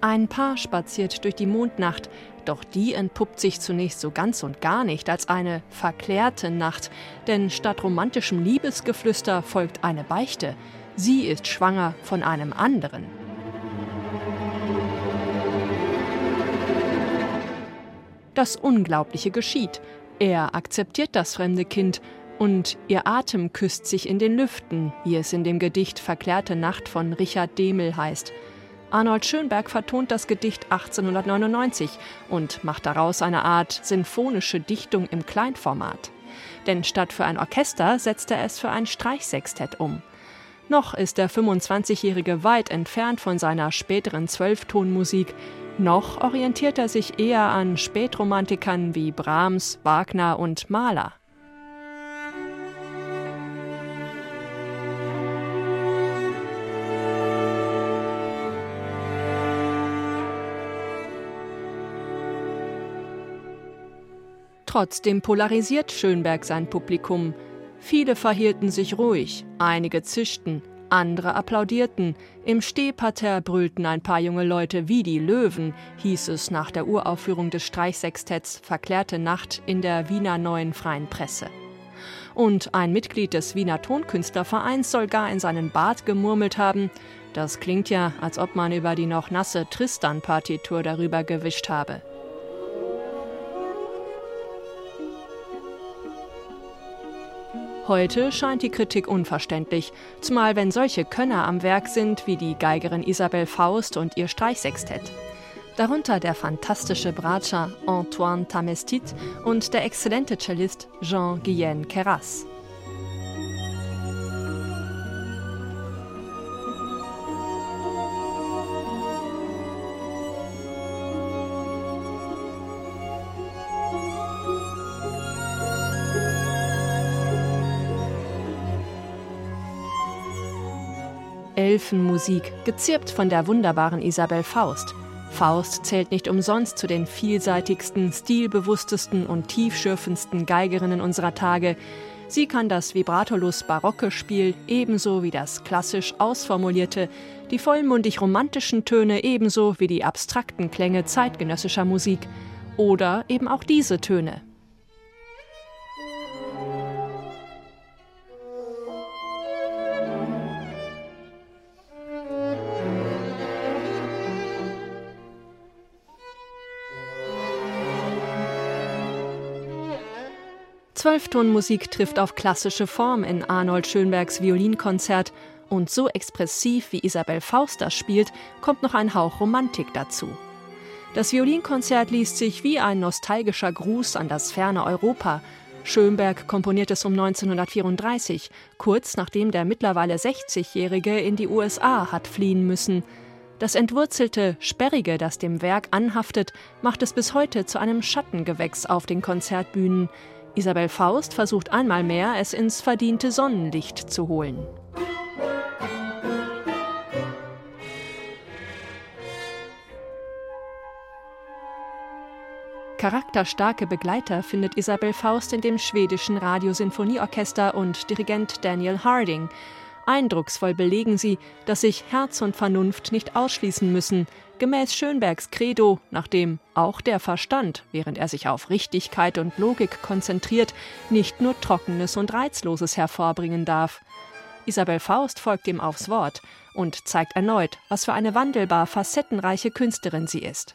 Ein Paar spaziert durch die Mondnacht, doch die entpuppt sich zunächst so ganz und gar nicht als eine verklärte Nacht, denn statt romantischem Liebesgeflüster folgt eine Beichte. Sie ist schwanger von einem anderen. Das Unglaubliche geschieht. Er akzeptiert das fremde Kind und ihr Atem küsst sich in den Lüften, wie es in dem Gedicht Verklärte Nacht von Richard Demel heißt. Arnold Schönberg vertont das Gedicht 1899 und macht daraus eine Art sinfonische Dichtung im Kleinformat. Denn statt für ein Orchester setzt er es für ein Streichsextett um. Noch ist der 25-Jährige weit entfernt von seiner späteren Zwölftonmusik, noch orientiert er sich eher an Spätromantikern wie Brahms, Wagner und Mahler. Trotzdem polarisiert Schönberg sein Publikum. Viele verhielten sich ruhig, einige zischten, andere applaudierten. Im Stehparterre brüllten ein paar junge Leute wie die Löwen, hieß es nach der Uraufführung des Streichsextetts Verklärte Nacht in der Wiener Neuen Freien Presse. Und ein Mitglied des Wiener Tonkünstlervereins soll gar in seinen Bart gemurmelt haben, das klingt ja, als ob man über die noch nasse Tristan-Partitur darüber gewischt habe. Heute scheint die Kritik unverständlich, zumal wenn solche Könner am Werk sind wie die Geigerin Isabel Faust und ihr Streichsextett. Darunter der fantastische Bratscher Antoine Tamestit und der exzellente Cellist Jean-Guillain Keras. Elfenmusik, gezirpt von der wunderbaren Isabel Faust. Faust zählt nicht umsonst zu den vielseitigsten, stilbewusstesten und tiefschürfendsten Geigerinnen unserer Tage. Sie kann das vibratolos barocke Spiel ebenso wie das klassisch ausformulierte, die vollmundig romantischen Töne ebenso wie die abstrakten Klänge zeitgenössischer Musik. Oder eben auch diese Töne, Zwölftonmusik trifft auf klassische Form in Arnold Schönbergs Violinkonzert und so expressiv wie Isabel Faust das spielt, kommt noch ein Hauch Romantik dazu. Das Violinkonzert liest sich wie ein nostalgischer Gruß an das ferne Europa. Schönberg komponiert es um 1934, kurz nachdem der mittlerweile 60-Jährige in die USA hat fliehen müssen. Das entwurzelte, sperrige, das dem Werk anhaftet, macht es bis heute zu einem Schattengewächs auf den Konzertbühnen. Isabel Faust versucht einmal mehr, es ins verdiente Sonnenlicht zu holen. Charakterstarke Begleiter findet Isabel Faust in dem schwedischen Radiosinfonieorchester und Dirigent Daniel Harding. Eindrucksvoll belegen sie, dass sich Herz und Vernunft nicht ausschließen müssen, gemäß Schönbergs Credo, nachdem auch der Verstand, während er sich auf Richtigkeit und Logik konzentriert, nicht nur Trockenes und Reizloses hervorbringen darf. Isabel Faust folgt ihm aufs Wort und zeigt erneut, was für eine wandelbar facettenreiche Künstlerin sie ist.